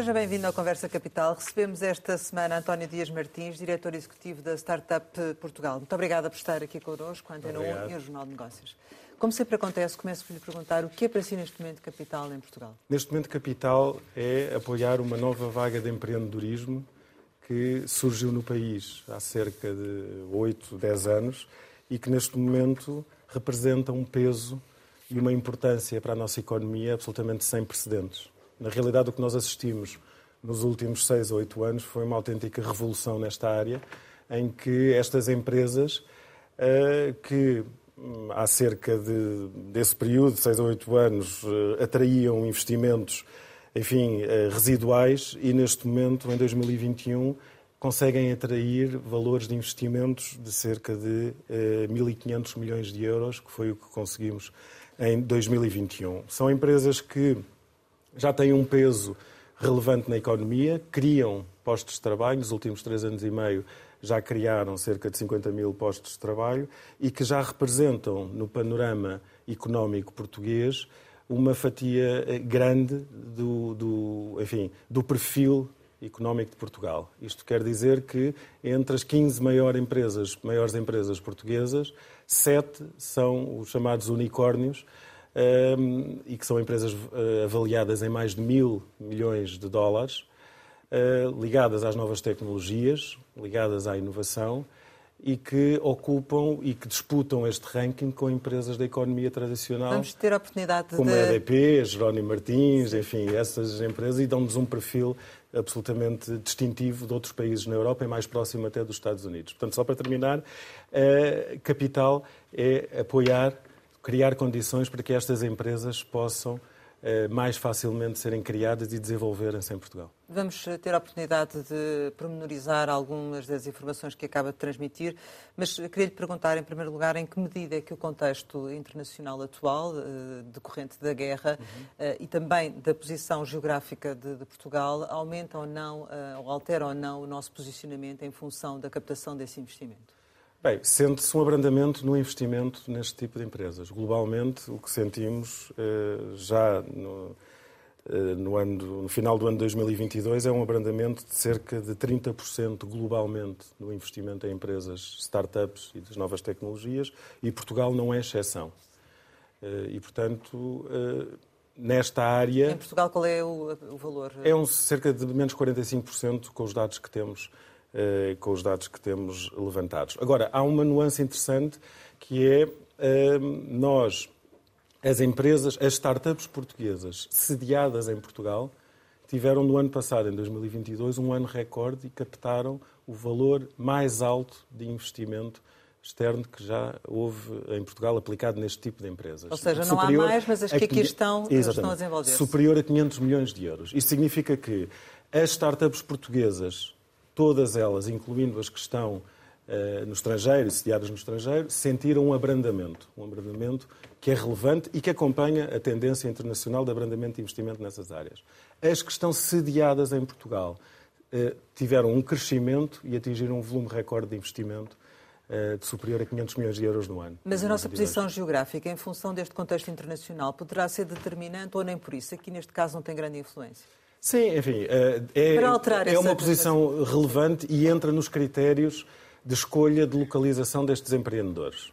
Seja bem-vindo ao Conversa Capital. Recebemos esta semana António Dias Martins, diretor executivo da Startup Portugal. Muito obrigada por estar aqui connosco, Antena 1 e o Jornal de Negócios. Como sempre acontece, começo por lhe perguntar o que é para si neste momento capital em Portugal? Neste momento capital é apoiar uma nova vaga de empreendedorismo que surgiu no país há cerca de 8, 10 anos e que neste momento representa um peso e uma importância para a nossa economia absolutamente sem precedentes. Na realidade, o que nós assistimos nos últimos seis ou oito anos foi uma autêntica revolução nesta área, em que estas empresas, eh, que hum, há cerca de, desse período, seis ou oito anos, eh, atraíam investimentos, enfim, eh, residuais e neste momento, em 2021, conseguem atrair valores de investimentos de cerca de 1.500 milhões de euros, que foi o que conseguimos em 2021. São empresas que já têm um peso relevante na economia, criam postos de trabalho, nos últimos três anos e meio já criaram cerca de 50 mil postos de trabalho e que já representam no panorama económico português uma fatia eh, grande do, do, enfim, do perfil económico de Portugal. Isto quer dizer que entre as 15 maiores empresas, maiores empresas portuguesas, sete são os chamados unicórnios, e que são empresas uh, avaliadas em mais de mil milhões de dólares, uh, ligadas às novas tecnologias, ligadas à inovação e que ocupam e que disputam este ranking com empresas da economia tradicional. Vamos ter a oportunidade como de... a EDP, Jerónimo Martins, enfim, essas empresas e dão-nos um perfil absolutamente distintivo de outros países na Europa e mais próximo até dos Estados Unidos. Portanto, só para terminar, capital é apoiar criar condições para que estas empresas possam eh, mais facilmente serem criadas e desenvolverem-se em Portugal. Vamos eh, ter a oportunidade de pormenorizar algumas das informações que acaba de transmitir, mas queria lhe perguntar, em primeiro lugar, em que medida é que o contexto internacional atual, eh, decorrente da guerra uhum. e também da posição geográfica de, de, Portugal, aumenta ou não, ou altera ou não o nosso posicionamento em função da captação desse investimento? Bem, sente-se um abrandamento no investimento neste tipo de empresas. Globalmente, o que sentimos eh, já no, eh, no, ano, no final do ano de 2022 é um abrandamento de cerca de 30% globalmente no investimento em empresas, startups e das novas tecnologias, e Portugal não é exceção. Eh, e, portanto, nesta área. Em Portugal, qual é o, o valor? É um cerca de menos 45% com os dados que temos com os dados que temos levantados. Agora, há uma nuance interessante que é eh, nós, as empresas, as startups portuguesas sediadas em Portugal, tiveram no ano passado, em 2022, um ano recorde e captaram o valor mais alto de investimento externo que já houve em Portugal aplicado neste tipo de empresas. Ou seja, não há mais, mas as que aqui estão, estão a desenvolver. -se. Superior a 500 milhões de euros. Isso significa que as startups portuguesas todas elas, incluindo as que estão uh, no estrangeiro, sediadas no estrangeiro, sentiram um abrandamento. Um abrandamento que é relevante e que acompanha a tendência internacional de abrandamento e investimento nessas áreas. As que estão sediadas em Portugal uh, tiveram um crescimento e atingiram um volume recorde de investimento uh, de superior a 500 milhões de euros no ano. Mas a nossa posição geográfica, em função deste contexto internacional, poderá ser determinante ou nem por isso? Aqui, neste caso, não tem grande influência? Sim, enfim, eh, é, é uma posição relevante e entra nos critérios de escolha de localização destes empreendedores.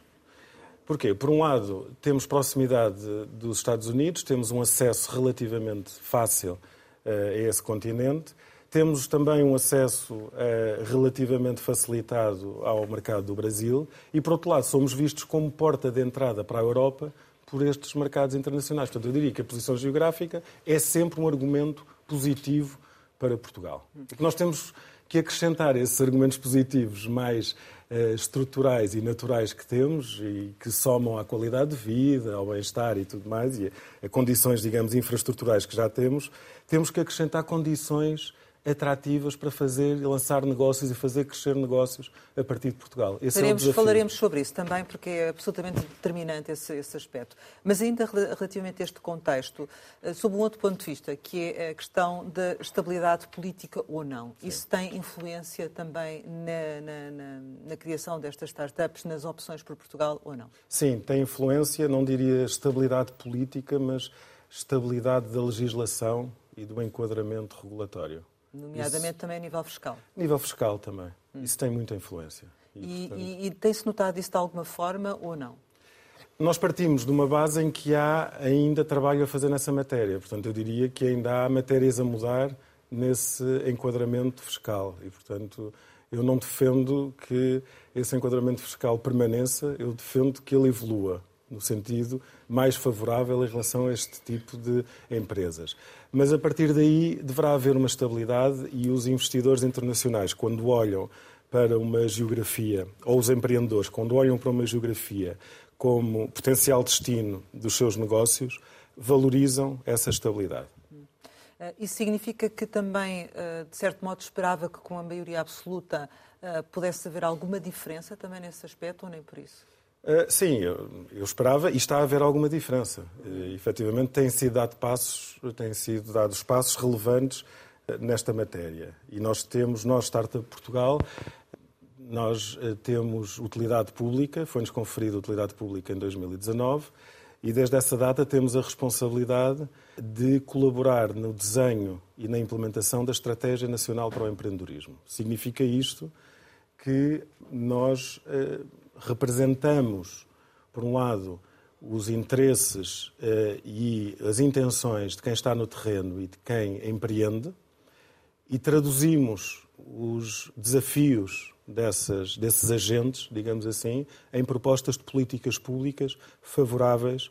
Porquê? Por um lado, temos proximidade dos Estados Unidos, temos um acesso relativamente fácil eh, a esse continente, temos também um acesso eh, relativamente facilitado ao mercado do Brasil e, por outro lado, somos vistos como porta de entrada para a Europa por estes mercados internacionais. Portanto, eu diria que a posição geográfica é sempre um argumento positivo para Portugal. Nós temos que acrescentar esses argumentos positivos mais uh, estruturais e naturais que temos e que somam à qualidade de vida, ao bem-estar e tudo mais, e a, a condições, digamos, infraestruturais que já temos, temos que acrescentar condições atrativas para fazer e lançar negócios e fazer crescer negócios a partir de Portugal. Esse Faremos, é falaremos sobre isso também, porque é absolutamente determinante esse, esse aspecto. Mas ainda relativamente a este contexto, eh, sob um outro ponto de vista, que é a questão da estabilidade política ou não. Sim. Isso tem influência também na, na, na, na criação destas startups, nas opções por Portugal ou não? Sim, tem influência, não diria estabilidade política, mas estabilidade da legislação e do enquadramento regulatório. Nomeadamente isso, também a nível fiscal. Nível fiscal também. Hum. Isso tem muita influência. E, e, portanto... e, e tem-se notado isso de alguma forma ou não? Nós partimos de uma base em que há ainda trabalho a fazer nessa matéria. Portanto, eu diria que ainda há matérias a mudar nesse enquadramento fiscal. E, portanto, eu não defendo que esse enquadramento fiscal permaneça, eu defendo que ele evolua no sentido mais favorável em relação a este tipo de empresas. Mas a partir daí deverá haver uma estabilidade e os investidores internacionais, quando olham para uma geografia, ou os empreendedores, quando olham para uma geografia como potencial destino dos seus negócios, valorizam essa estabilidade. Eh, isso significa que também, eh, de certo modo, esperava que com a maioria absoluta eh, pudesse haver alguma diferença também nesse aspecto ou nem por isso? Sim, eu, eu, esperava e está a haver alguma diferença. Uh, efetivamente, têm sido, dado passos, têm sido dados passos relevantes nesta matéria. E nós temos, nós, Startup Portugal, nós eh, temos utilidade pública, foi-nos conferida utilidade pública em 2019 e desde essa data temos a responsabilidade de colaborar no desenho e na implementação da Estratégia Nacional para o Empreendedorismo. Significa isto que nós eh, representamos, por um lado, os interesses eh, e as intenções de quem está no terreno e de quem empreende e traduzimos os desafios dessas, desses agentes, digamos assim, em propostas de políticas públicas favoráveis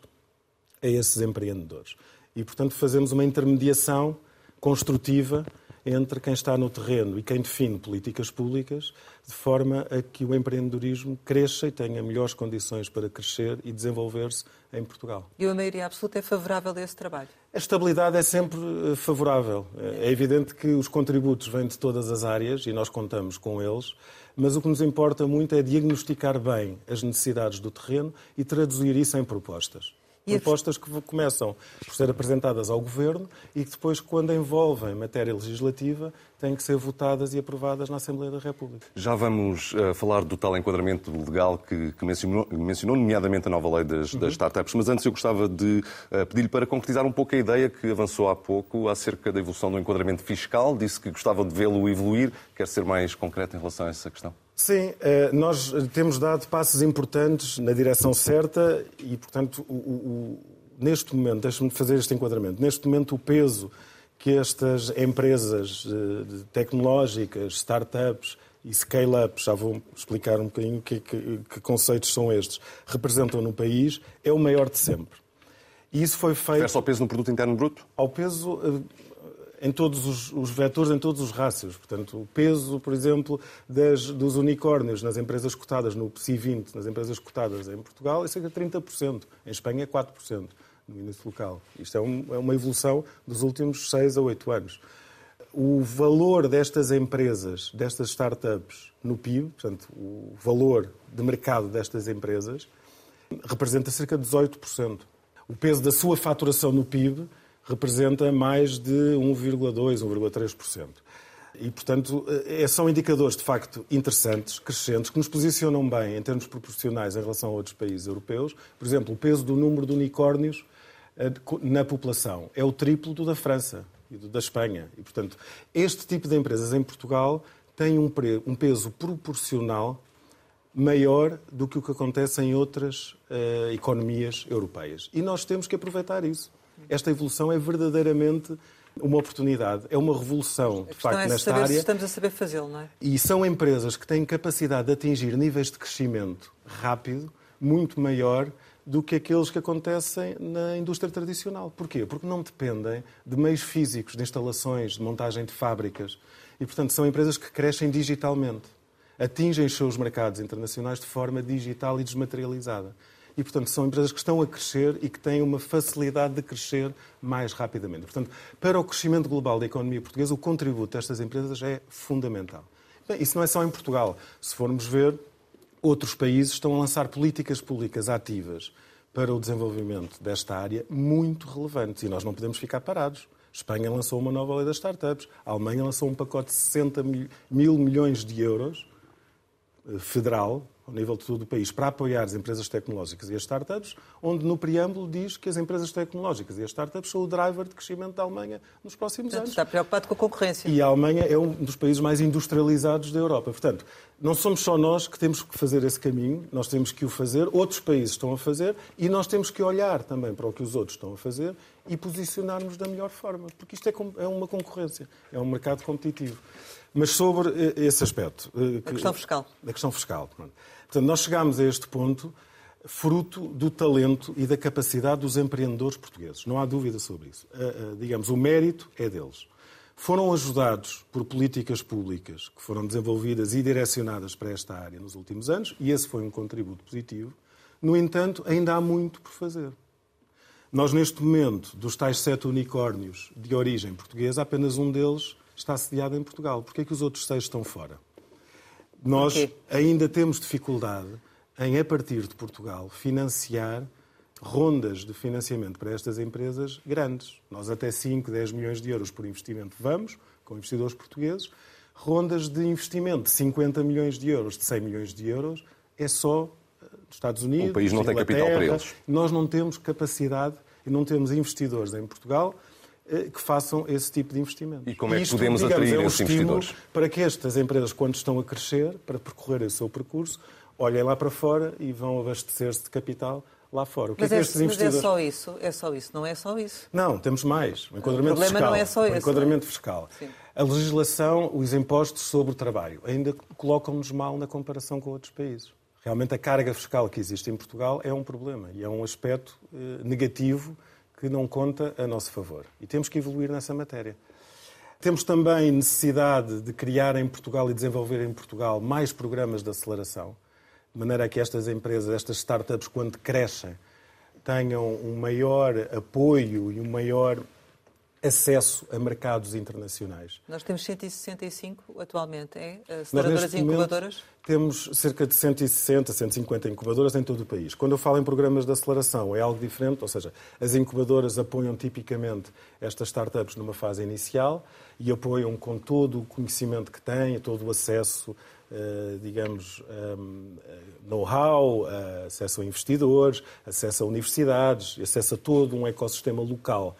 a esses empreendedores. E, portanto, fazemos uma intermediação construtiva entre quem está no terreno e quem define políticas públicas, de forma a que o empreendedorismo cresça e tenha melhores condições para crescer e desenvolver-se em Portugal. E a maioria absoluta é favorável a esse trabalho? A estabilidade é sempre eh, favorável. É evidente que os contributos vêm de todas as áreas e nós contamos com eles, mas o que nos importa muito é diagnosticar bem as necessidades do terreno e traduzir isso em propostas. E propostas que começam por ser apresentadas ao Governo e que depois, quando envolvem matéria legislativa, têm que ser votadas e aprovadas na Assembleia da República. Já vamos uh, falar do tal enquadramento legal que, que mencionou, mencionou, nomeadamente a nova lei das, uhum. das startups, mas antes eu gostava de uh, pedir-lhe para concretizar um pouco a ideia que avançou há pouco acerca da evolução do enquadramento fiscal. Disse que gostava de vê-lo evoluir. Quer ser mais concreto em relação a essa questão? Sim, eh, nós temos dado passos importantes na direção certa e, portanto, o, o, neste momento, deixe-me fazer este enquadramento, neste momento o peso que estas empresas eh, tecnológicas, startups e scale-ups, já vou explicar um bocadinho que, que, que, conceitos são estes, representam no país, é o maior de sempre. E isso foi feito... Refere-se ao peso no produto interno bruto? Ao peso eh, em todos os, os, vetores, em todos os rácios. Portanto, o peso, por exemplo, das, dos unicórnios nas empresas cotadas no PSI 20, nas empresas cotadas em Portugal, é cerca de 30%. Em Espanha é 4% no índice local. Isto é, um, é uma evolução dos últimos 6 a 8 anos. O valor destas empresas, destas startups no PIB, portanto, o valor de mercado destas empresas, representa cerca de 18%. O peso da sua faturação no PIB representa mais de 1,2%, 1,3%. E, portanto, eh, são indicadores de facto interessantes, crescentes, que nos posicionam bem em termos proporcionais em relação a outros países europeus. Por exemplo, o peso do número de unicórnios eh, na população é o triplo do da França e do da Espanha. E, portanto, este tipo de empresas em Portugal tem um peso proporcional maior do que o que acontece em outras uh, economias europeias. E nós temos que aproveitar isso esta evolução é verdadeiramente uma oportunidade, é uma revolução, de facto, é nesta área. Estamos a saber fazê-lo, não é? E são empresas que têm capacidade de atingir níveis de crescimento rápido, muito maior do que aqueles que acontecem na indústria tradicional. Porquê? Porque não dependem de meios físicos, de instalações, de montagem de fábricas. E, portanto, são empresas que crescem digitalmente. Atingem os seus mercados internacionais de forma digital e desmaterializada e, portanto, são empresas que estão a crescer e que têm uma facilidade de crescer mais rapidamente. Portanto, para o crescimento global da economia portuguesa, o contributo destas empresas é fundamental. Bem, isso não é só em Portugal. Se formos ver, outros países estão a lançar políticas públicas ativas para o desenvolvimento desta área muito relevantes e nós não podemos ficar parados. Espanha lançou uma nova lei das startups, a Alemanha lançou um pacote de 60 mil milhões de euros federal ao nível de todo o país, para apoiar as empresas tecnológicas e as startups, onde no preâmbulo diz que as empresas tecnológicas e as startups são o driver de crescimento da Alemanha nos próximos anos. Está preocupado com a concorrência. E a Alemanha é um dos países mais industrializados da Europa. Portanto, não somos só nós que temos que fazer esse caminho, nós temos que o fazer, outros países estão a fazer e nós temos que olhar também para o que os outros estão a fazer e posicionarmos da melhor forma, porque isto é, é uma concorrência, é um mercado competitivo. Mas sobre eh, esse aspecto. Eh, a questão fiscal. A questão fiscal. Portanto, nós chegámos a este ponto fruto do talento e da capacidade dos empreendedores portugueses. Não há dúvida sobre isso. Digamos, o mérito é deles. Foram ajudados por políticas públicas que foram desenvolvidas e direcionadas para esta área nos últimos anos, e esse foi um contributo positivo. No entanto, ainda há muito por fazer. Nós, neste momento, dos tais sete unicórnios de origem portuguesa, apenas um deles está sediado em Portugal. Por que é que os outros seis estão fora? Nós ainda temos dificuldade em, a partir de Portugal, financiar rondas de financiamento para estas empresas grandes. Nós até 5, 10 milhões de euros por investimento vamos, com investidores portugueses. Rondas de investimento de 50 milhões de euros, de 100 milhões de euros, é só eh, dos Estados Unidos. O país não tem capital para eles. Nós não temos capacidade e não temos investidores em Portugal que façam esse tipo de investimento. E como é que Isto, podemos digamos, atrair é um esses investidores? Para que estas empresas, quando estão a crescer, para percorrer o seu percurso, olhem lá para fora e vão abastecer-se de capital lá fora. O que mas, é que estes investidores... mas é só isso? É só isso? Não é só isso? Não, temos mais. O enquadramento o problema fiscal. não é só o enquadramento fiscal. Sim. A legislação, os impostos sobre o trabalho, ainda colocam-nos mal na comparação com outros países. Realmente a carga fiscal que existe em Portugal é um problema e é um aspecto eh, negativo que não conta a nosso favor. E temos que evoluir nessa matéria. Temos também necessidade de criar em Portugal e desenvolver em Portugal mais programas de aceleração, de maneira que estas empresas, estas startups, quando crescem, tenham um maior apoio e um maior acesso a mercados internacionais. Nós temos 165 atualmente, é? Aceleradoras e incubadoras? Temos cerca de 160, 150 incubadoras em todo o país. Quando eu falo em programas de aceleração, é algo diferente, ou seja, as incubadoras apoiam tipicamente estas startups numa fase inicial e apoiam com todo o conhecimento que têm, todo o acesso Uh, digamos, um, know-how, uh, acesso a investidores, acesso a universidades, acesso a todo um ecossistema local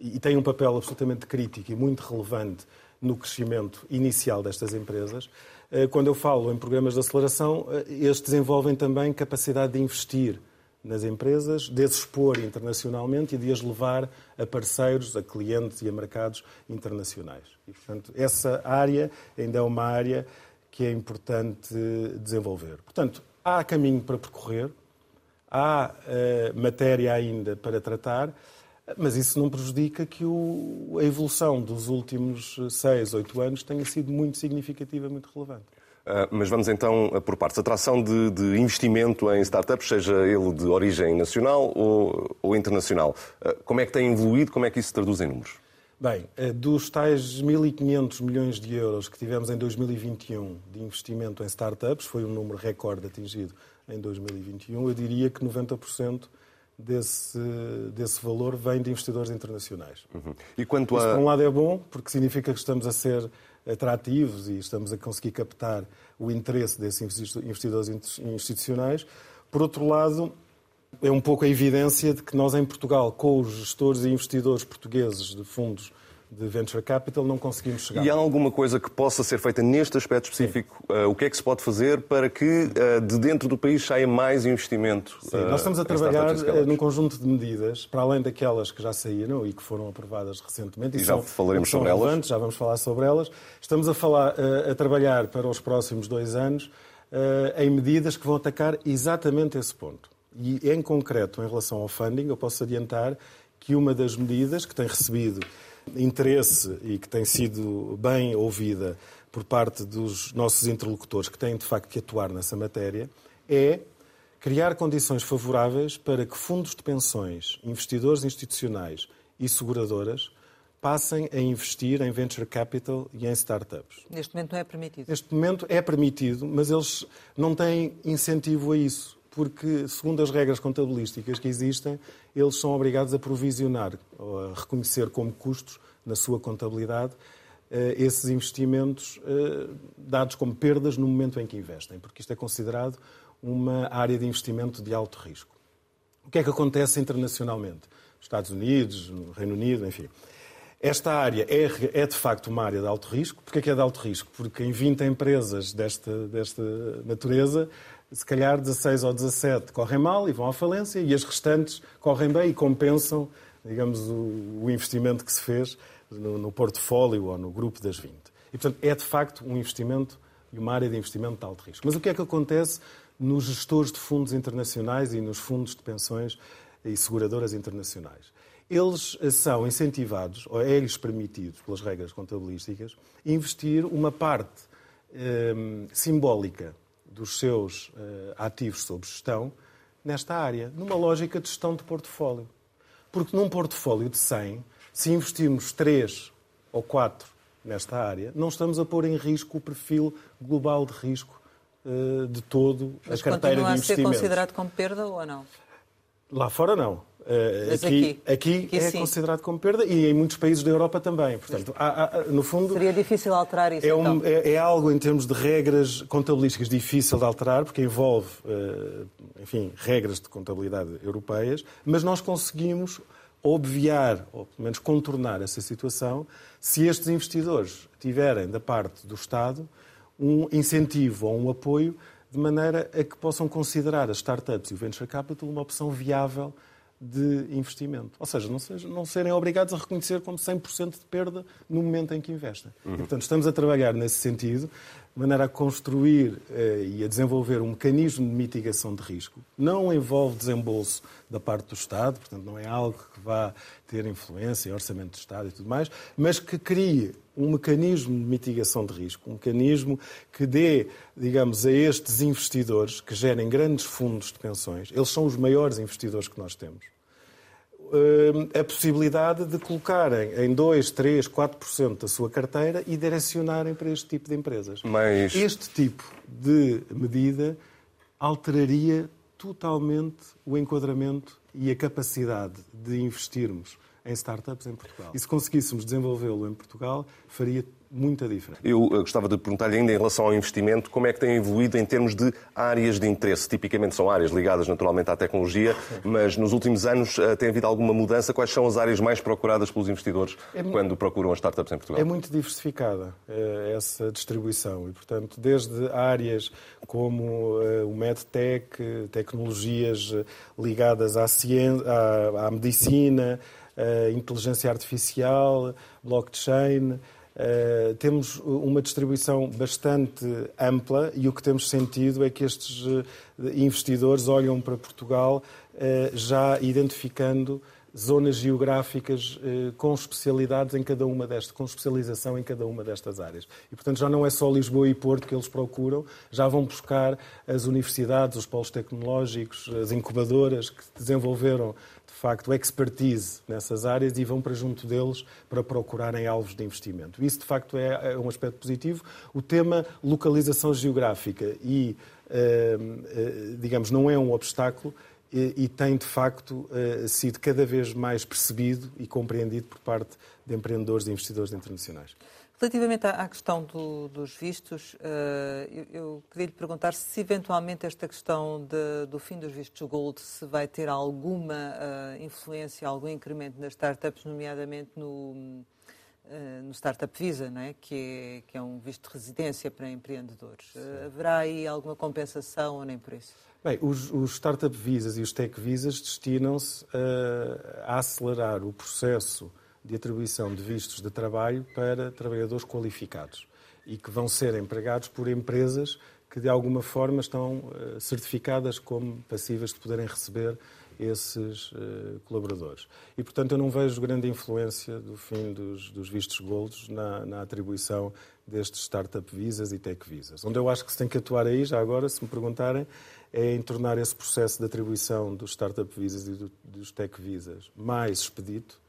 e tem um papel absolutamente crítico e muito relevante no crescimento inicial destas empresas. Eh, quando eu falo em programas de aceleração, eh, estes desenvolvem também capacidade de investir nas empresas, de as expor internacionalmente e de as levar a parceiros, a clientes e a mercados internacionais. E, portanto, essa área ainda é uma área que é importante desenvolver. Portanto, há caminho para percorrer, há uh, matéria ainda para tratar. Mas isso não prejudica que o, a evolução dos últimos seis, oito anos tenha sido muito significativa, muito relevante. Uh, mas vamos então por partes. Atração de, de, investimento em startups, seja ele de origem nacional ou, ou internacional, uh, como é que tem evoluído, como é que isso se traduz em números? Bem, uh, dos tais 1.500 milhões de euros que tivemos em 2021 de investimento em startups, foi um número recorde atingido em 2021, eu diria que 90% desse, desse valor vem de investidores internacionais. Uhum. E quanto Isso, a... por um lado, é bom, porque significa que estamos a ser atrativos e estamos a conseguir captar o interesse desses investidores institucionais. Por outro lado, é um pouco a evidência de que nós, em Portugal, com os gestores e investidores portugueses de fundos de venture capital não conseguimos chegar. E há alguma coisa que possa ser feita neste aspecto específico? Uh, o que é que se pode fazer para que uh, de dentro do país saia mais investimento? Sim, uh, nós estamos a trabalhar num conjunto de medidas, para além daquelas que já saíram e que foram aprovadas recentemente. E, e já são, falaremos sobre elas. Já vamos falar sobre elas. Estamos a, falar, a trabalhar para os próximos dois anos em medidas que vão atacar exatamente esse ponto. E, em concreto, em relação ao funding, eu posso adiantar que uma das medidas que tem recebido interesse e que tem sido bem ouvida por parte dos nossos interlocutores que têm de facto que atuar nessa matéria é criar condições favoráveis para que fundos de pensões, investidores institucionais e seguradoras passem a investir em venture capital e em startups. Neste momento não é permitido. Neste momento é permitido, mas eles não têm incentivo a isso porque, segundo as regras contabilísticas que existem, eles são obrigados a provisionar, ou a reconhecer como custos na sua contabilidade, eh, esses investimentos eh, dados como perdas no momento em que investem, porque isto é considerado uma área de investimento de alto risco. O que é que acontece internacionalmente? Estados Unidos, no Reino Unido, enfim. Esta área é, é, de facto uma área de alto risco. Porquê é que é de alto risco? Porque em 20 empresas desta, desta natureza, se calhar 16 ou 17 correm mal e vão à falência e as restantes correm bem e compensam, digamos, o, o investimento que se fez no, no portfólio ou no grupo das 20. E, portanto, é de facto um investimento e uma área de investimento de alto risco. Mas o que é que acontece nos gestores de fundos internacionais e nos fundos de pensões e seguradoras internacionais? Eles são incentivados, ou é-lhes permitido, pelas regras contabilísticas, investir uma parte eh, simbólica dos seus eh, ativos sob gestão nesta área, numa lógica de gestão de portfólio. Porque num portfólio de 100, se investirmos 3 ou 4 nesta área, não estamos a pôr em risco o perfil global de risco uh, de todo Mas a carteira de investimentos. Mas continua a ser considerado como perda ou não? Lá fora não. Uh, aqui, aqui, aqui, é sim. considerado como perda e em muitos países da Europa também. Portanto, há, há, no fundo. Seria difícil alterar isso. É, um, então. é, é, algo em termos de regras contabilísticas difícil de alterar, porque envolve, uh, enfim, regras de contabilidade europeias, mas nós conseguimos obviar, ou pelo menos contornar essa situação, se estes investidores tiverem da parte do Estado um incentivo ou um apoio de maneira a que possam considerar as startups e o venture capital uma opção viável de investimento. Ou seja, não, seja, não serem obrigados a reconhecer como 100% de perda no momento em que investem. Uhum. E, portanto, estamos a trabalhar nesse sentido, de maneira a construir eh, e a desenvolver um mecanismo de mitigação de risco. Não envolve desembolso da parte do Estado, portanto, não é algo que vá ter influência, orçamento do Estado e tudo mais, mas que crie um mecanismo de mitigação de risco, um mecanismo que dê, digamos, a estes investidores que gerem grandes fundos de pensões, eles são os maiores investidores que nós temos, eh, a possibilidade de colocarem em 2, 3, 4% da sua carteira e direcionarem para este tipo de empresas. Mas... Este tipo de medida alteraria totalmente o enquadramento e a capacidade de investirmos em startups em Portugal. E se conseguíssemos desenvolvê-lo em Portugal, faria muita diferença. Eu eh, gostava de perguntar-lhe ainda em relação ao investimento, como é que tem evoluído em termos de áreas de interesse? Tipicamente são áreas ligadas naturalmente à tecnologia, mas nos últimos anos eh, tem havido alguma mudança? Quais são as áreas mais procuradas pelos investidores é quando procuram as startups em Portugal? É muito diversificada eh, essa distribuição e, portanto, desde áreas como o MedTech, tecnologias ligadas à, ciência, à, à medicina, inteligência artificial, blockchain, Uh, temos uma distribuição bastante ampla e o que temos sentido é que estes uh, investidores olham para Portugal uh, já identificando zonas geográficas com especialidades em cada uma destas, com especialização em cada uma destas áreas. E, portanto, já não é só Lisboa e Porto que eles procuram, já vão buscar as universidades, os polos tecnológicos, as incubadoras que desenvolveram facto, expertise nessas áreas e vão para junto deles para procurarem alvos de investimento. Isso, de facto, é, é um aspecto positivo. O tema localização geográfica e, eh, eh, digamos, não é um obstáculo e tem, de facto, eh, sido cada vez mais percebido e compreendido por parte de empreendedores e investidores internacionais. Relativamente à questão do, dos vistos, uh, eu, eu, queria lhe perguntar se eventualmente esta questão de, do fim dos vistos Gold se vai ter alguma uh, influência, algum incremento nas startups, nomeadamente no, uh, no Startup Visa, não é? Que, é, que é um visto de residência para empreendedores. haverá aí alguma compensação ou nem por isso? Bem, os, os Startup Visas e os Tech Visas destinam-se a acelerar o processo de atribuição de vistos de trabalho para trabalhadores qualificados e que vão ser empregados por empresas que de alguma forma estão eh, certificadas como passíveis de poderem receber esses uh, colaboradores. E, portanto, eu não vejo grande influência do fim dos, dos vistos golds na, na, atribuição destes startup visas e tech visas. Onde eu acho que se tem que atuar aí, já agora, se me perguntarem, é em tornar esse processo de atribuição dos startup visas e do, dos tech visas mais expedito,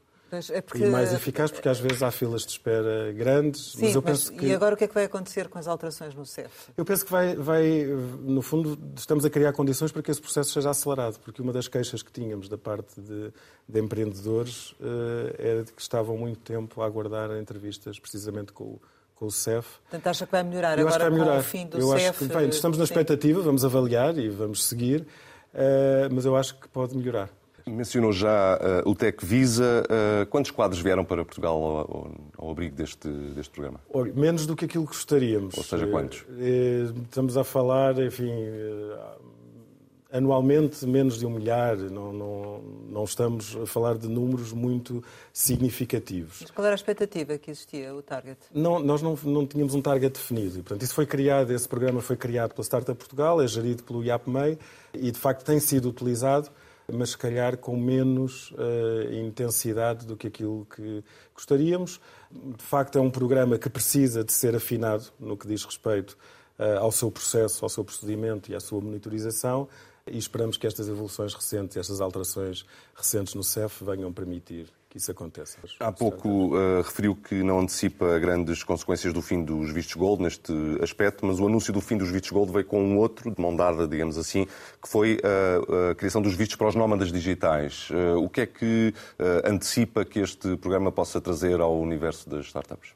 é porque... E mais eficaz, porque às vezes há filas de espera grandes. Sim, mas eu penso mas, que... E agora o que é que vai acontecer com as alterações no CEF? Eu penso que vai, vai, no fundo, estamos a criar condições para que esse processo seja acelerado, porque uma das queixas que tínhamos da parte de, de empreendedores uh, era de que estavam muito tempo a aguardar entrevistas precisamente com o, com o CEF. Portanto, acha que vai melhorar Eu agora acho que vai melhorar. com o fim do eu CEF? Acho que, bem, estamos na sim. expectativa, vamos avaliar e vamos seguir, eh, mas eu acho que pode melhorar. Mencionou já uh, o Tec Visa. Uh, quantos quadros vieram para Portugal ao, ao, ao abrigo deste, deste programa? Olha, menos do que aquilo que gostaríamos. Ou seja, quantos? Eh, Estamos a falar, enfim, anualmente menos de um milhar. Não, não, não estamos a falar de números muito significativos. Mas qual era a expectativa que existia, o target? Não, nós não, não tínhamos um target definido. E, portanto, isso foi criado, esse programa foi criado pela Startup Portugal, é gerido pelo IAPMEI e, de facto, tem sido utilizado, mas se calhar com menos uh, intensidade do que aquilo que gostaríamos. De facto, é um programa que precisa de ser afinado no que diz respeito uh, ao seu processo, ao seu procedimento e à sua monitorização e esperamos que estas evoluções recentes, estas alterações recentes no CEF venham permitir que isso aconteça. Há pouco uh, referiu que não antecipa grandes consequências do fim dos vistos gold neste aspecto, mas o anúncio do fim dos vistos gold veio com um outro, de mão dada, digamos assim, que foi uh, a criação dos vistos para os nómadas digitais. Uh, o que é que antecipa que este programa possa trazer ao universo das startups?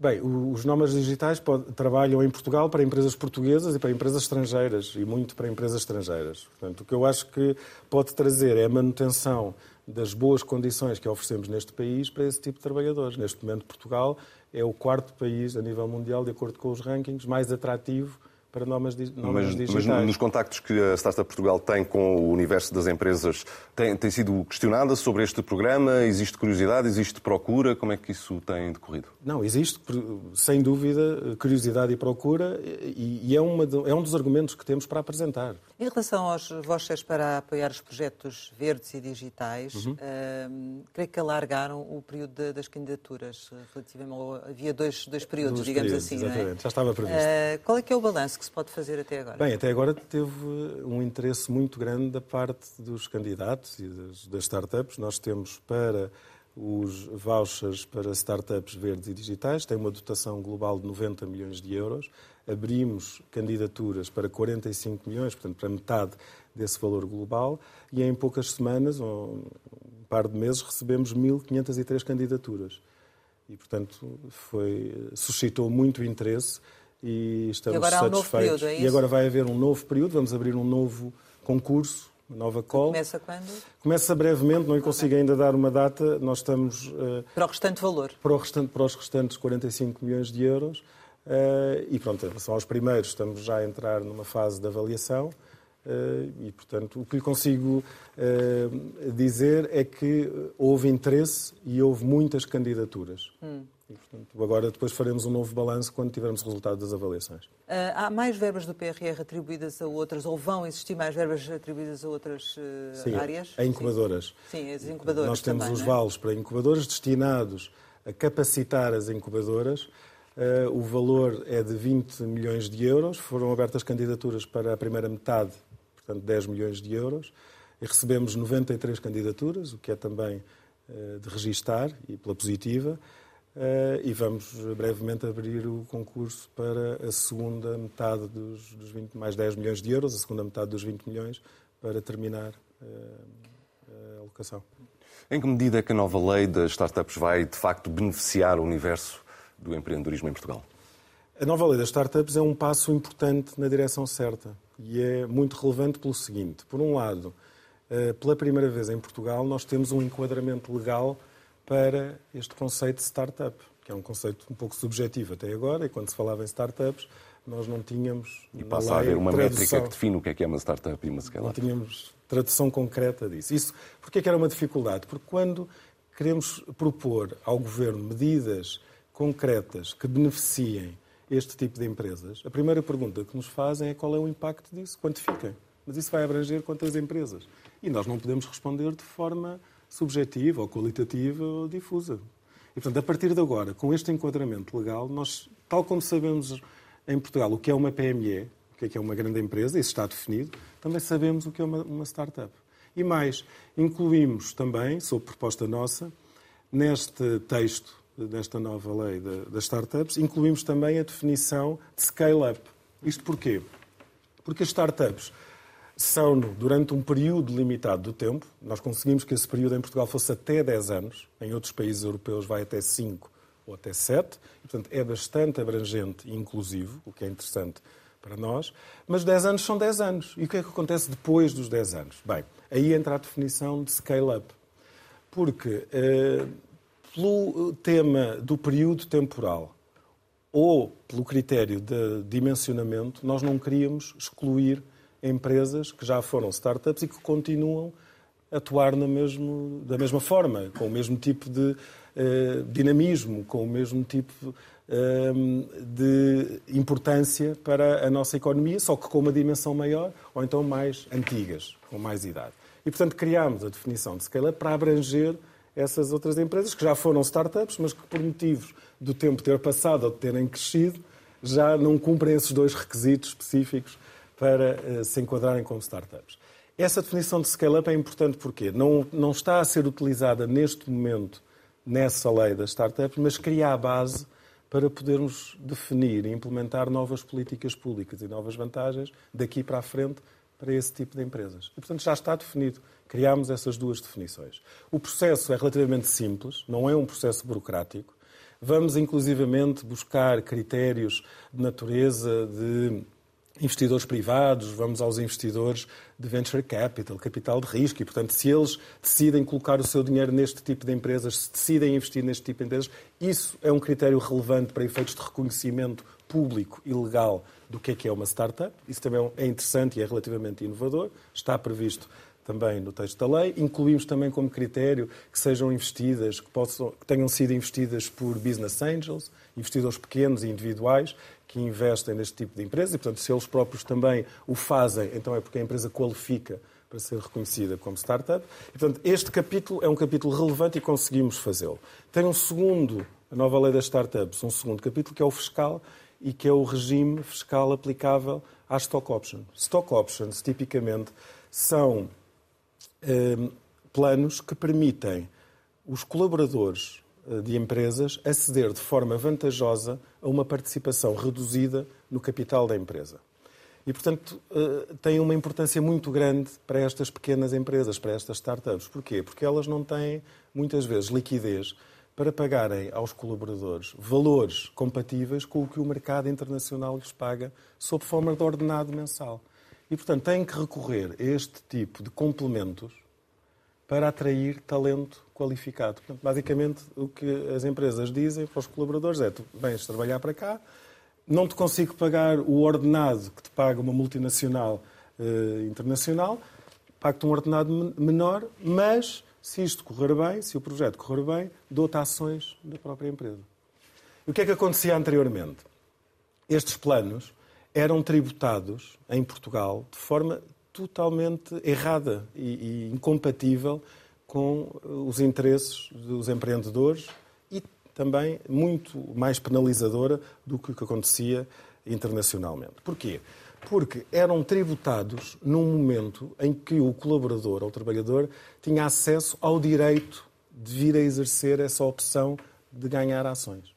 Bem, os nómadas digitais trabalham em Portugal para empresas portuguesas e para empresas estrangeiras, e muito para empresas estrangeiras. Portanto, o que eu acho que pode trazer é a manutenção das boas condições que oferecemos neste país para esse tipo de trabalhadores. Neste momento, Portugal é o quarto país a nível mundial, de acordo com os rankings, mais atrativo para nómadas, nómadas mas, digitais. Mas nos contactos que a Startup Portugal tem com o universo das empresas, tem, tem sido questionada sobre este programa? Existe curiosidade? Existe procura? Como é que isso tem decorrido? Não, existe, sem dúvida, curiosidade e procura e, e é, uma, é um dos argumentos que temos para apresentar. Em relação aos vouchers para apoiar os projetos verdes e digitais, uhum. uh, creio que alargaram o período de, das candidaturas. Relativamente havia dois, dois períodos, dois digamos períodos, assim. Exatamente, é? já estava previsto. Uh, qual é que é o balanço que se pode fazer até agora? Bem, até agora teve um interesse muito grande da parte dos candidatos e das, das startups. Nós temos para os vouchers para startups verdes e digitais, tem uma dotação global de 90 milhões de euros. Abrimos candidaturas para 45 milhões, portanto, para metade desse valor global, e em poucas semanas, um par de meses, recebemos 1.503 candidaturas. E, portanto, foi, suscitou muito interesse e estamos e agora um satisfeitos. período, é? E agora vai haver um novo período, vamos abrir um novo concurso, uma nova call. Começa quando? Começa brevemente, não lhe consigo ainda dar uma data. Nós estamos. Uh, para o restante valor? Para, o restante, para os restantes 45 milhões de euros. Uh, e pronto, em relação aos primeiros, estamos já a entrar numa fase de avaliação. Uh, e, portanto, o que lhe consigo dizer é que houve interesse e houve muitas candidaturas. Hum. E, portanto, agora depois faremos um novo balanço quando tivermos o resultado das avaliações. Uh, há mais verbas do PRR atribuídas a outras, ou vão existir mais verbas atribuídas a outras uh, Sim, áreas? a incubadoras. Sim, as incubadoras Nós temos também, os é? vales para incubadoras destinados a capacitar as incubadoras. Uh, o valor é de 20 milhões de euros. Foram abertas candidaturas para a primeira metade, portanto 10 milhões de euros. E recebemos 93 candidaturas, o que é também de registar e pela positiva. Uh, e vamos brevemente abrir o concurso para a segunda metade dos, dos 20, mais 10 milhões de euros, a segunda metade dos 20 milhões, para terminar uh, a alocação. Em que medida é que a nova lei das startups vai, de facto, beneficiar o universo do empreendedorismo em Portugal? A nova lei das startups é um passo importante na direção certa e é muito relevante pelo seguinte: por um lado, uh, pela primeira vez em Portugal, nós temos um enquadramento legal para este conceito de startup, que é um conceito um pouco subjetivo até agora, e quando se falava em startups, nós não tínhamos. E passa a haver uma métrica que define o que é que é uma startup e uma scale Não tínhamos tradução concreta disso. Isso, porquê é que era uma dificuldade? Porque quando queremos propor ao governo medidas concretas que beneficiem este tipo de empresas, a primeira pergunta que nos fazem é qual é o impacto disso, quantifiquem. Mas isso vai abranger quantas empresas? E nós não podemos responder de forma subjetiva ou qualitativa ou difusa. E, portanto, a partir de agora, com este enquadramento legal, nós, tal como sabemos em Portugal o que é uma PME, o que é, que é uma grande empresa, isso está definido, também sabemos o que é uma, uma startup. E mais, incluímos também, sob proposta nossa, neste texto desta nova lei das startups, incluímos também a definição de scale-up. Isto porquê? Porque as startups são durante um período limitado do tempo. Nós conseguimos que esse período em Portugal fosse até 10 anos, em outros países europeus vai até 5 ou até 7, e, portanto é bastante abrangente e inclusivo, o que é interessante para nós, mas 10 anos são 10 anos. E o que é que acontece depois dos 10 anos? Bem, aí entra a definição de scale-up. Porque, eh, pelo tema do período temporal ou pelo critério de dimensionamento, nós não queríamos excluir empresas que já foram startups e que continuam a atuar mesmo, da mesma forma, com o mesmo tipo de eh, dinamismo, com o mesmo tipo eh, de importância para a nossa economia, só que com uma dimensão maior ou então mais antigas, com mais idade. E, portanto, criámos a definição de scale-up para abranger essas outras empresas que já foram startups, mas que, por motivos do tempo ter passado ou de terem crescido, já não cumprem esses dois requisitos específicos para uh, se enquadrarem como startups. Essa definição de scale-up é importante porque não, não está a ser utilizada neste momento nessa lei das startups, mas cria a base para podermos definir e implementar novas políticas públicas e novas vantagens daqui para a frente para esse tipo de empresas. E, portanto, já está definido. Criámos essas duas definições. O processo é relativamente simples, não é um processo burocrático. Vamos, inclusivamente, buscar critérios de natureza de investidores privados, vamos aos investidores de venture capital, capital de risco, e, portanto, se eles decidem colocar o seu dinheiro neste tipo de empresas, se decidem investir neste tipo de empresas, isso é um critério relevante para efeitos de reconhecimento público e legal do que é que é uma startup. Isso também é interessante e é relativamente inovador. Está previsto também no texto da lei. Incluímos também como critério que sejam investidas, que, possam, que tenham sido investidas por business angels, investidores pequenos e individuais, que investem neste tipo de empresa e, portanto, se eles próprios também o fazem, então é porque a empresa qualifica para ser reconhecida como startup. E, portanto, este capítulo é um capítulo relevante e conseguimos fazê-lo. Tem um segundo, a nova lei das startups, um segundo capítulo que é o fiscal e que é o regime fiscal aplicável às stock options. Stock options, tipicamente, são eh, planos que permitem os colaboradores eh, de empresas aceder de forma vantajosa a uma participação reduzida no capital da empresa. E, portanto, eh, tem uma importância muito grande para estas pequenas empresas, para estas startups. Porquê? Porque elas não têm, muitas vezes, liquidez para pagarem aos colaboradores valores compatíveis com o que o mercado internacional lhes paga sob forma de ordenado mensal. E, portanto, têm que recorrer a este tipo de complementos para atrair talento qualificado. Portanto, basicamente, o que as empresas dizem para os colaboradores é: tu vens trabalhar para cá, não te consigo pagar o ordenado que te paga uma multinacional eh, internacional, pago-te um ordenado menor, mas se isto correr bem, se o projeto correr bem, dou-te ações da própria empresa. E o que é que acontecia anteriormente? Estes planos eram tributados em Portugal de forma totalmente errada e, e incompatível com os interesses dos empreendedores e também muito mais penalizadora do que o que acontecia internacionalmente. Porquê? Porque eram tributados num momento em que o colaborador ou o trabalhador tinha acesso ao direito de vir a exercer essa opção de ganhar ações.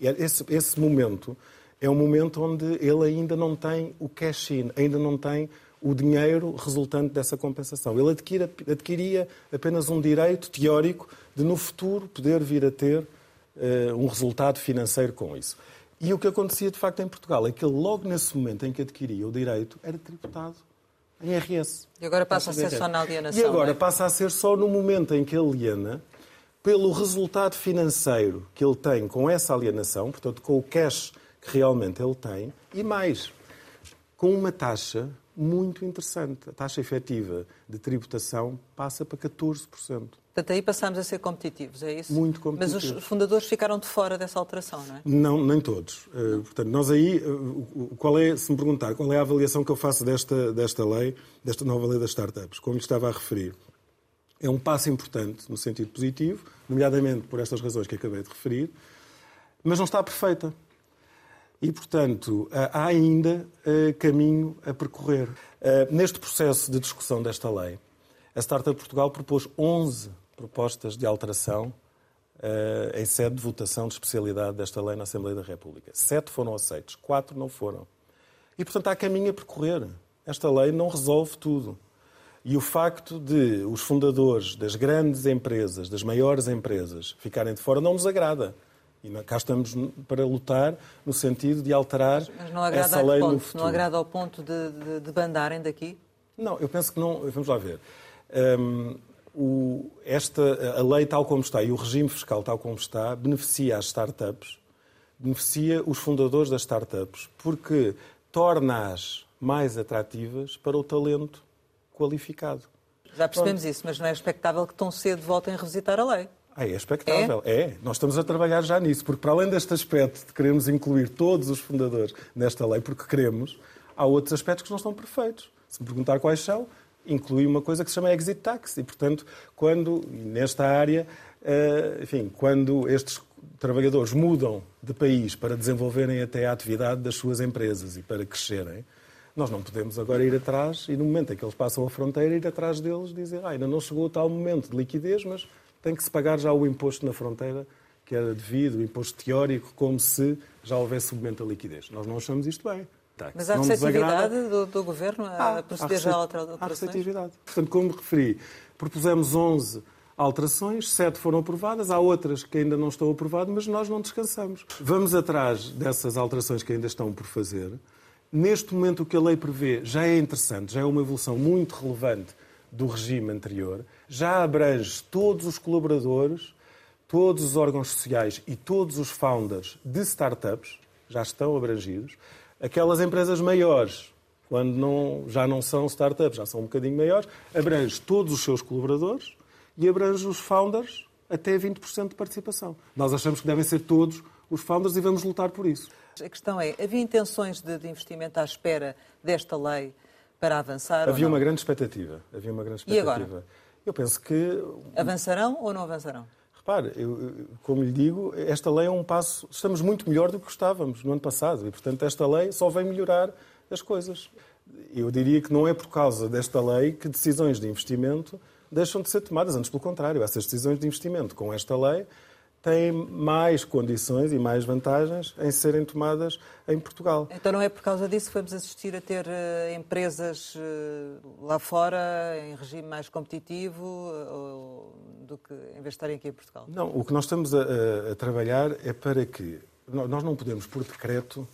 Esse, esse momento é um momento onde ele ainda não tem o cash-in, ainda não tem o dinheiro resultante dessa compensação. Ele adquira, adquiria apenas um direito teórico de, no futuro, poder vir a ter uh, um resultado financeiro com isso. E o que acontecia, de facto, em Portugal é que ele, logo nesse momento em que adquiria o direito, era tributado em RS. E agora passa a ser só na alienação. E agora é? passa a ser só no momento em que aliena, pelo resultado financeiro que ele tem com essa alienação, portanto, com o cash que realmente ele tem, e mais, com uma taxa muito interessante. A taxa efetiva de tributação passa para 14%. Portanto, aí passamos a ser competitivos, é isso? Muito competitivos. Mas os fundadores ficaram de fora dessa alteração, não é? Não, nem todos. Não. Eh, portanto, nós aí, eh, qual é, se me perguntar, qual é a avaliação que eu faço desta, desta lei, desta nova lei das startups, como lhe estava a referir? É um passo importante no sentido positivo, nomeadamente por estas razões que acabei de referir, mas não está perfeita. E, portanto, há ainda eh, caminho a percorrer. Eh, neste processo de discussão desta lei, a Startup Portugal propôs 11 propostas de alteração eh, em sede de votação de especialidade desta lei na Assembleia da República. Sete foram aceitos, quatro não foram. E, portanto, há caminho a percorrer. Esta lei não resolve tudo. E o facto de os fundadores das grandes empresas, das maiores empresas, ficarem de fora, não nos agrada. E cá estamos para lutar no sentido de alterar essa lei ponto, no futuro. Não agrada ao ponto de, de, de bandarem daqui? Não, eu penso que não. Vamos lá ver. Um, o, esta, a lei tal como está e o regime fiscal tal como está beneficia as startups, beneficia os fundadores das startups, porque torna-as mais atrativas para o talento qualificado. Já percebemos Pronto. isso, mas não é expectável que tão cedo voltem a revisitar a lei. Ah, é expectável, é? é? Nós estamos a trabalhar já nisso, porque para além deste aspecto de queremos incluir todos os fundadores nesta lei, porque queremos, há outros aspectos que não estão perfeitos. Se me perguntar quais são, inclui uma coisa que se chama exit tax. E, portanto, quando, nesta área, eh, enfim, quando estes trabalhadores mudam de país para desenvolverem até a atividade das suas empresas e para crescerem, nós não podemos agora ir atrás e no momento em que eles passam a fronteira, ir atrás deles e dizer ah, ainda não chegou o tal momento de liquidez, mas tem que se pagar já o imposto na fronteira que era devido, o imposto teórico, como se já houvesse o momento da liquidez. Nós não achamos isto bem. Mas há receptividade do, do, Governo a há, proceder há já a alterações? Há receptividade. Portanto, como referi, propusemos 11 alterações, sete foram aprovadas, há outras que ainda não estão aprovadas, mas nós não descansamos. Vamos atrás dessas alterações que ainda estão por fazer. Neste momento, o que a lei prevê já é interessante, já é uma evolução muito relevante do regime anterior, já abrange todos os colaboradores, todos os órgãos sociais e todos os founders de startups, já estão abrangidos. Aquelas empresas maiores, quando não, já não são startups, já são um bocadinho maiores, abrange todos os seus colaboradores e abrange os founders até 20% de participação. Nós achamos que devem ser todos os founders e vamos lutar por isso. A questão é, havia intenções de, investimento à espera desta lei para avançar? Havia uma grande expectativa. Havia uma grande expectativa. E agora? Eu penso que... Avançarão ou não avançarão? Repare, eu, como lhe digo, esta lei é um passo. Estamos muito melhor do que estávamos no ano passado e, portanto, esta lei só vem melhorar as coisas. Eu diria que não é por causa desta lei que decisões de investimento deixam de ser tomadas. Antes, pelo contrário, essas decisões de investimento com esta lei têm mais condições e mais vantagens em serem tomadas em Portugal. Então não é por causa disso que vamos assistir a ter uh, empresas uh, lá fora em regime mais competitivo uh, do que em vez de estarem aqui em Portugal? Não, o que nós estamos a, a, a trabalhar é para que nós não podemos, por decreto,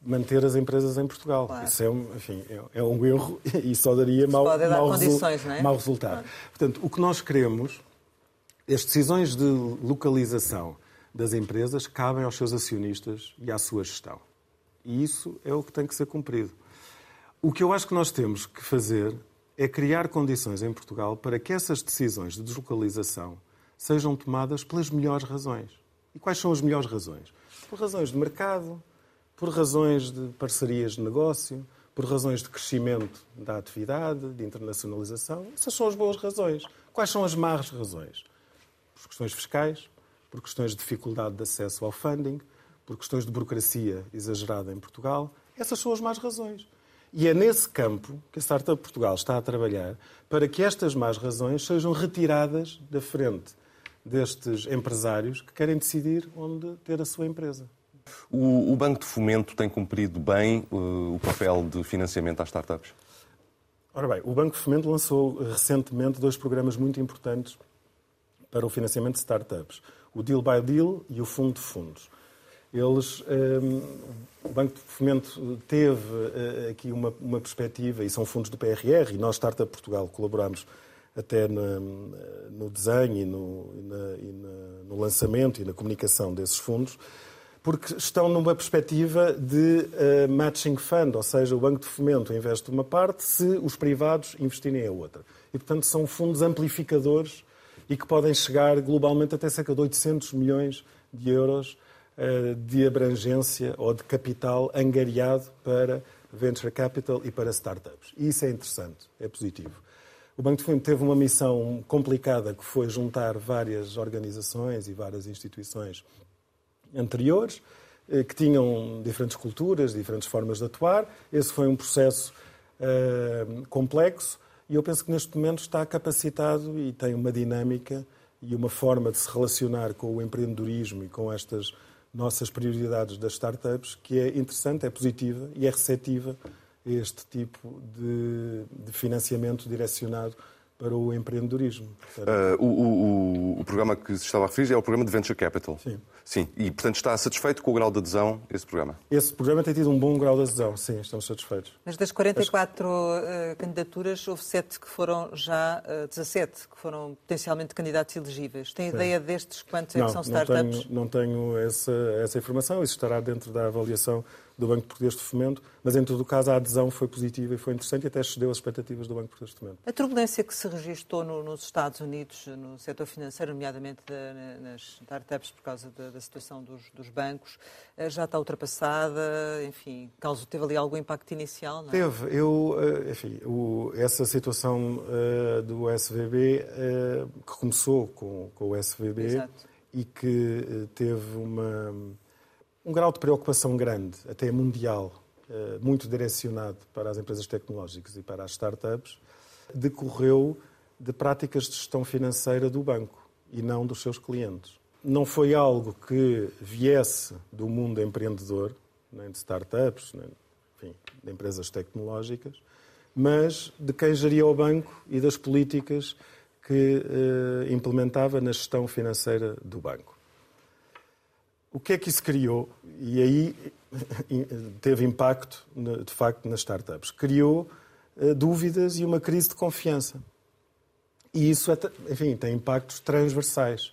manter as empresas em Portugal. Claro. Isso é um, enfim, é, é um erro e só daria mau, mau, resu é? mau resultado. Claro. Portanto, o que nós queremos as decisões de localização das empresas cabem aos seus acionistas e à sua gestão. E isso é o que tem que ser cumprido. O que eu acho que nós temos que fazer é criar condições em Portugal para que essas decisões de deslocalização sejam tomadas pelas melhores razões. E quais são as melhores razões? Por razões de mercado, por razões de parcerias de negócio, por razões de crescimento da atividade, de internacionalização. Essas são as boas razões. Quais são as más razões? Por questões fiscais, por questões de dificuldade de acesso ao funding, por questões de burocracia exagerada em Portugal. Essas são as más razões. E é nesse campo que a Startup Portugal está a trabalhar para que estas más razões sejam retiradas da frente destes empresários que querem decidir onde ter a sua empresa. O, o Banco de Fomento tem cumprido bem uh, o papel de financiamento às startups? Ora bem, o Banco de Fomento lançou recentemente dois programas muito importantes para o financiamento de startups, o Deal by Deal e o Fundo de Fundos. Eles, um, o Banco de Fomento teve uh, aqui uma, uma perspectiva, e são fundos do PRR, e nós, Startup Portugal, colaboramos até na, no desenho e, no, e, na, e na, no, lançamento e na comunicação desses fundos, porque estão numa perspectiva de uh, matching fund, ou seja, o Banco de Fomento investe uma parte se os privados investirem a outra. E, portanto, são fundos amplificadores e que podem chegar globalmente até cerca de 800 milhões de euros eh, de abrangência ou de capital angariado para venture capital e para startups. E isso é interessante, é positivo. O Banco de Fundo teve uma missão complicada que foi juntar várias organizações e várias instituições anteriores eh, que tinham diferentes culturas, diferentes formas de atuar. Esse foi um processo uh, complexo e eu penso que neste momento está capacitado e tem uma dinâmica e uma forma de se relacionar com o empreendedorismo e com estas nossas prioridades das startups que é interessante, é positiva e é receptiva a este tipo de, de financiamento direcionado para o empreendedorismo. Uh, o, o, o, programa que se estava a referir é o programa de Venture Capital. Sim. Sim. E, portanto, está satisfeito com o grau de adesão a esse programa? Esse programa tem tido um bom grau de adesão, sim, estamos satisfeitos. Mas das 44 Mas... uh, candidaturas, houve 7 que foram já, uh, 17 que foram potencialmente candidatos elegíveis. Tem sim. ideia destes quantos é não, que são não startups? Tenho, não tenho essa, essa informação, isso estará dentro da avaliação do Banco Português de Fomento, mas em todo o caso a adesão foi positiva e foi interessante e até excedeu as expectativas do Banco Português de Fomento. A turbulência que se registrou no, nos Estados Unidos, no setor financeiro, nomeadamente da, nas startups por causa da, da situação dos, dos, bancos, eh, já está ultrapassada, enfim, causou, teve ali algum impacto inicial? Não é? Teve. Eu, eh, enfim, o, essa situação uh, do SVB, uh, que começou com, com o SVB Exato. e que teve uma um grau de preocupação grande, até mundial, eh, muito direcionado para as empresas tecnológicas e para as startups, decorreu de práticas de gestão financeira do banco e não dos seus clientes. Não foi algo que viesse do mundo empreendedor, nem de startups, nem enfim, de empresas tecnológicas, mas de quem geria o banco e das políticas que eh, implementava na gestão financeira do banco. O que é que isso criou? E aí teve impacto, de facto, nas startups. Criou eh, dúvidas e uma crise de confiança. E isso, é, enfim, tem impactos transversais.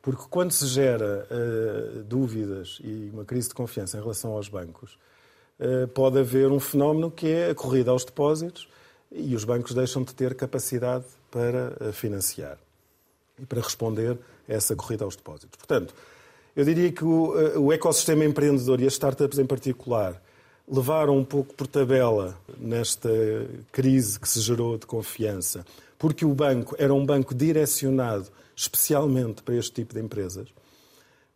Porque quando se gera uh, dúvidas e uma crise de confiança em relação aos bancos, uh, pode haver um fenómeno que é a corrida aos depósitos e os bancos deixam de ter capacidade para financiar e para responder a essa corrida aos depósitos. Portanto, eu diria que o, eh, o ecossistema empreendedor e as startups em particular levaram um pouco por tabela nesta crise que se gerou de confiança, porque o banco era um banco direcionado especialmente para este tipo de empresas.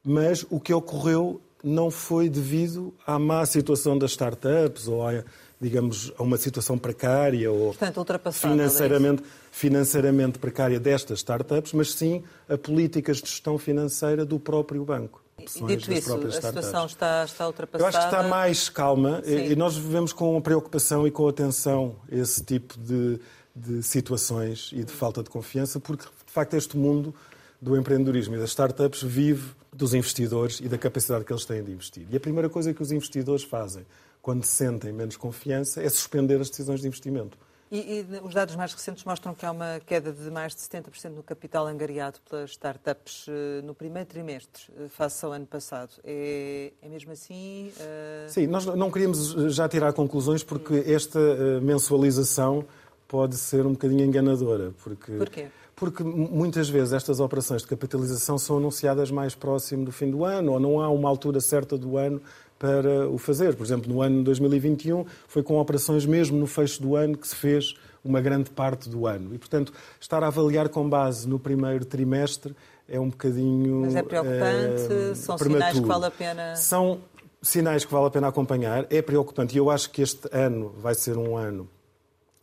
Mas o que ocorreu não foi devido à má situação das startups ou a, digamos, a uma situação precária ou Portanto, é financeiramente, financeiramente precária destas startups, mas sim a políticas de gestão financeira do próprio banco. E, dito isso, a situação está, está ultrapassada? Eu acho que está mais calma sim. e nós vivemos com preocupação e com atenção esse tipo de, de situações e de falta de confiança, porque de facto este mundo do empreendedorismo e das startups vive dos investidores e da capacidade que eles têm de investir. E a primeira coisa que os investidores fazem quando sentem menos confiança, é suspender as decisões de investimento. E, e, os dados mais recentes mostram que há uma queda de mais de 70% no capital angariado pelas startups eh, no primeiro trimestre, eh, face ao ano passado. É, é mesmo assim? Uh... Sim, nós não queríamos já tirar conclusões porque esta mensualização pode ser um bocadinho enganadora. Porque... Porquê? Porque muitas vezes estas operações de capitalização são anunciadas mais próximo do fim do ano, ou não há uma altura certa do ano para o fazer. Por exemplo, no ano de 2021 foi com operações mesmo no fecho do ano que se fez uma grande parte do ano. E, portanto, estar a avaliar com base no primeiro trimestre é um bocadinho. Mas é preocupante? É, São prematuro. sinais que vale a pena. São sinais que vale a pena acompanhar. É preocupante. E eu acho que este ano vai ser um ano,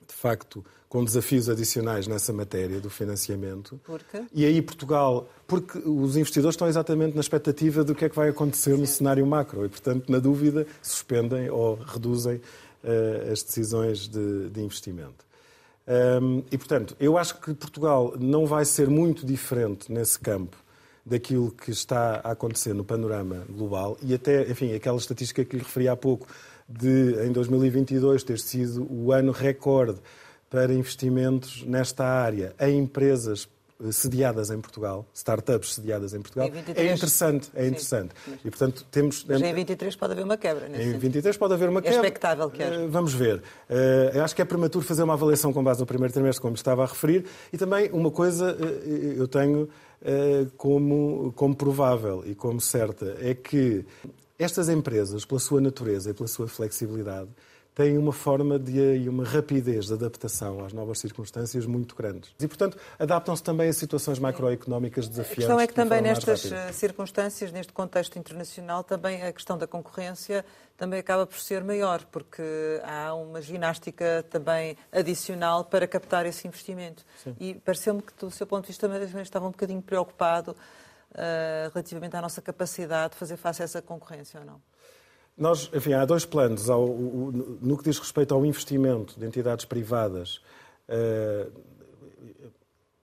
de facto, com desafios adicionais nessa matéria do financiamento. Por quê? E aí Portugal, porque os investidores estão exatamente na expectativa do que é que vai acontecer Sim. no cenário macro e, portanto, na dúvida, suspendem ou reduzem uh, as decisões de, de investimento. Um, e, portanto, eu acho que Portugal não vai ser muito diferente nesse campo daquilo que está a acontecer no panorama global e até, enfim, aquela estatística que lhe referi há pouco de, em 2022, ter sido o ano recorde para investimentos nesta área em empresas eh, sediadas em Portugal, startups sediadas em Portugal, é interessante, é interessante. Sim, E portanto temos. Mas em 23 pode haver uma quebra. Nesse em 23 pode haver uma é quebra. É expectável que haja. Vamos ver. Eh, eu acho que é prematuro fazer uma avaliação com base no primeiro trimestre, como estava a referir, e também uma coisa eh, eu tenho como, como provável e como certa é que estas empresas, pela sua natureza e pela sua flexibilidade, têm uma forma de e uma rapidez de adaptação às novas circunstâncias muito grandes. E, portanto, adaptam-se também a situações macroeconómicas desafiantes. A questão é que também nestas eh, circunstâncias, neste contexto internacional, também a questão da concorrência também acaba por ser maior, porque há uma ginástica também adicional para captar esse investimento. Sim. E pareceu-me que, do seu ponto de vista, também estava um bocadinho preocupado uh, relativamente à nossa capacidade de fazer face a essa concorrência ou não. Nós, enfim, há dois planos. No que diz respeito ao investimento de entidades privadas, uh,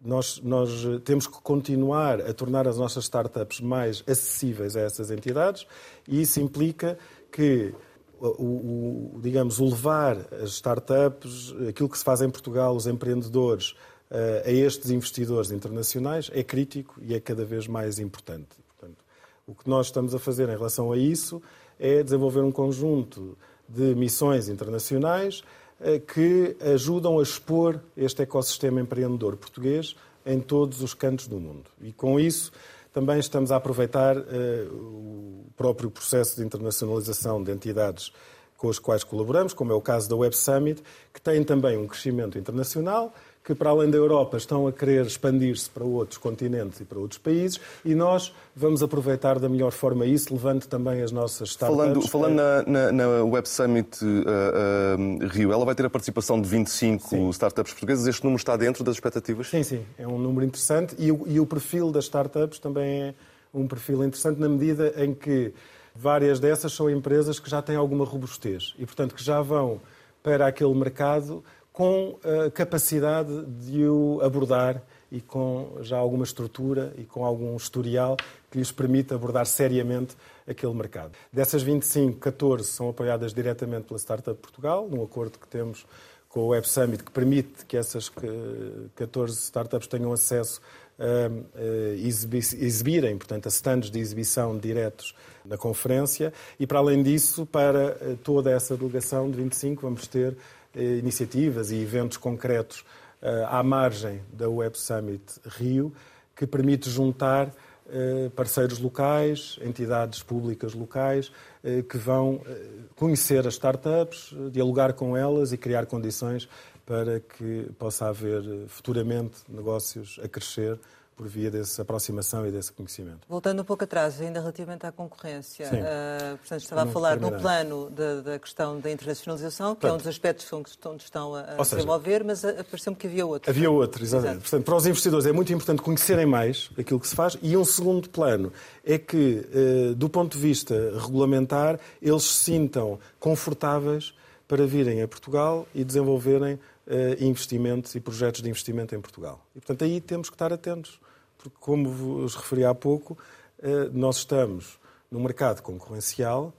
nós, nós temos que continuar a tornar as nossas startups mais acessíveis a essas entidades e isso implica que o, o, digamos, o levar as startups, aquilo que se faz em Portugal, os empreendedores, eh, a estes investidores internacionais é crítico e é cada vez mais importante. Portanto, o que nós estamos a fazer em relação a isso é desenvolver um conjunto de missões internacionais eh, que ajudam a expor este ecossistema empreendedor português em todos os cantos do mundo. E com isso também estamos a aproveitar uh, o próprio processo de internacionalização de entidades com as quais colaboramos, como é o caso da Web Summit, que tem também um crescimento internacional que, para além da Europa, estão a querer expandir-se para outros continentes e para outros países, e nós vamos aproveitar da melhor forma isso, levando também as nossas startups. Falando, falando na, na, na, Web Summit uh, uh, Rio, ela vai ter a participação de 25 sim. startups portuguesas. Este número está dentro das expectativas? Sim, sim. É um número interessante e o, e o perfil das startups também é um perfil interessante na medida em que várias dessas são empresas que já têm alguma robustez e, portanto, que já vão para aquele mercado com a capacidade de o abordar e com já alguma estrutura e com algum historial que lhes permite abordar seriamente aquele mercado. Dessas 25, 14 são apoiadas diretamente pela Startup Portugal, num acordo que temos com o Web Summit que permite que essas 14 startups tenham acesso a exibirem, portanto, a stands de exibição diretos na conferência e, para além disso, para toda essa delegação de 25 vamos ter eh, iniciativas e eventos concretos eh, à margem da Web Summit Rio, que permite juntar eh, parceiros locais, entidades públicas locais, que vão conhecer as startups, dialogar com elas e criar condições para que possa haver futuramente negócios a crescer por via dessa aproximação e desse conhecimento. Voltando um pouco atrás, ainda relativamente à concorrência, uh, portanto, estava a falar no plano da, da, questão da internacionalização, que portanto, é um dos aspectos onde estão a, a desenvolver, mas pareceu-me que havia outro. Havia outro, exatamente. Exato. Portanto, para os investidores é muito importante conhecerem mais aquilo que se faz e um segundo plano é que, uh, do ponto de vista regulamentar, eles se sintam confortáveis para virem a Portugal e desenvolverem uh, investimentos e projetos de investimento em Portugal. E, portanto, aí temos que estar atentos porque, como vos referi há pouco, eh, nós estamos no mercado concorrencial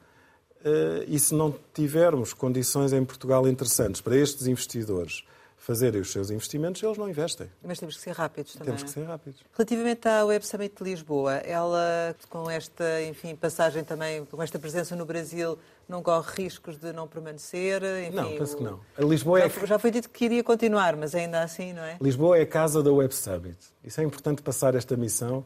eh, e se não tivermos condições em Portugal interessantes para estes investidores fazerem os seus investimentos, eles não investem. Mas temos que ser rápidos também. Temos que ser rápidos. Relativamente à Web Summit de Lisboa, ela, com esta enfim, passagem também, com esta presença no Brasil, não corre riscos de não permanecer? Enfim, não, penso o... que não. A Lisboa já, é... já foi dito que iria continuar, mas ainda assim, não é? Lisboa é a casa da Web Summit. Isso é importante passar esta missão,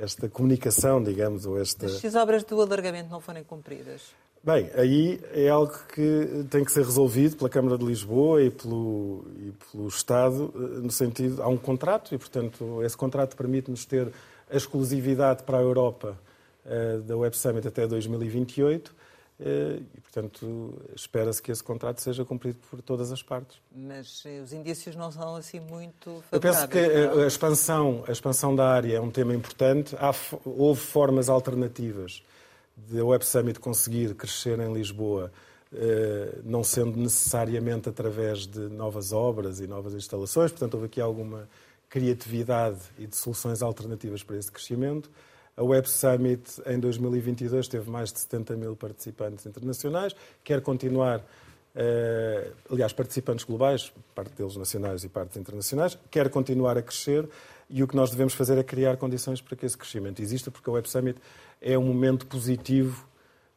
esta comunicação, digamos, ou esta... se as obras do alargamento não forem cumpridas? Bem, aí é algo que tem que ser resolvido pela Câmara de Lisboa e pelo, e pelo Estado, eh, no sentido, há um contrato e, portanto, esse contrato permite-nos ter a exclusividade para a Europa uh, da Web Summit até 2028 uh, eh, e, portanto, espera-se que esse contrato seja cumprido por todas as partes. Mas os indícios não são assim muito favoráveis. Eu penso que a, a expansão, a expansão da área é um tema importante. Há, houve formas alternativas da Web Summit conseguir crescer em Lisboa, eh, não sendo necessariamente através de novas obras e novas instalações, portanto, houve aqui alguma criatividade e de soluções alternativas para esse crescimento. A Web Summit em 2022 teve mais de 70 mil participantes internacionais, quer continuar, eh, aliás, participantes globais, parte deles nacionais e parte internacionais, quer continuar a crescer e o que nós devemos fazer é criar condições para que esse crescimento exista, porque a Web Summit é um momento positivo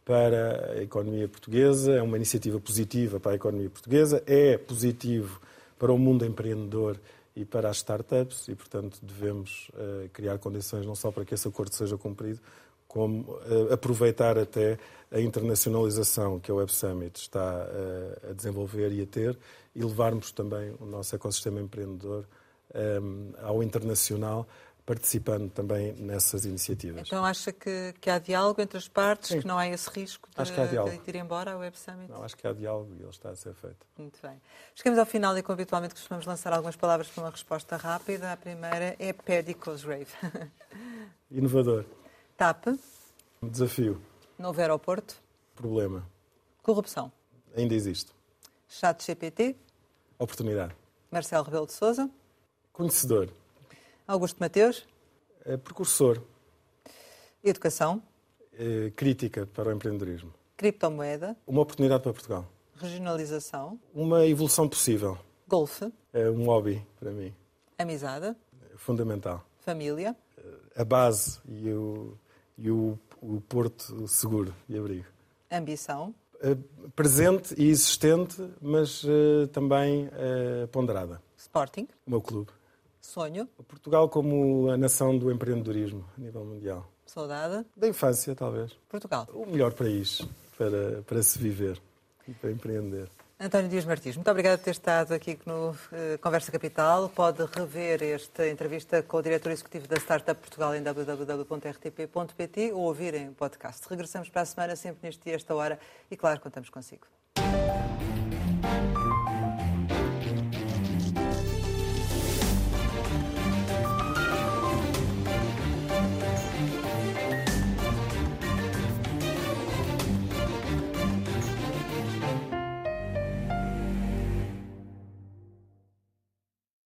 para a economia portuguesa, é uma iniciativa positiva para a economia portuguesa, é positivo para o mundo empreendedor e para as startups e, portanto, devemos uh, criar condições não só para que esse acordo seja cumprido, como uh, aproveitar até a internacionalização que a Web Summit está uh, a desenvolver e a ter e levarmos também o nosso ecossistema empreendedor um, ao internacional participando também nessas iniciativas. Então acha que, que há diálogo entre as partes, Sim. que não há esse risco de, acho que há diálogo. de ir embora a Web Summit? Não, acho que há diálogo e ele está a ser feito. Muito bem. Chegamos ao final e, como habitualmente, costumamos lançar algumas palavras para uma resposta rápida. A primeira é Paddy Cosgrave. Inovador. TAP. Desafio. Novo aeroporto. Problema. Corrupção. Ainda existe. Chat GPT. Oportunidade. Marcelo Rebelo de Sousa. Conhecedor. Augusto Mateus. Uh, precursor. Educação. Uh, crítica para o empreendedorismo. Criptomoeda. Uma oportunidade para Portugal. Regionalização. Uma evolução possível. Golfe. É um hobby para mim. Amizade. Fundamental. Família. A base e o, e o, o porto seguro e abrigo. Ambição. Uh, presente e existente, mas uh, também uh, ponderada. Sporting. O meu clube. Sonho. Portugal como a nação do empreendedorismo a nível mundial. Saudade. Da infância, talvez. Portugal. O melhor país para, para se viver e para empreender. António Dias Martins, muito obrigada por ter estado aqui no uh, Conversa Capital. Pode rever esta entrevista com o diretor executivo da Startup Portugal em www.rtp.pt ou ouvir em podcast. Regressamos para a semana, sempre neste dia, esta hora, e claro, contamos consigo.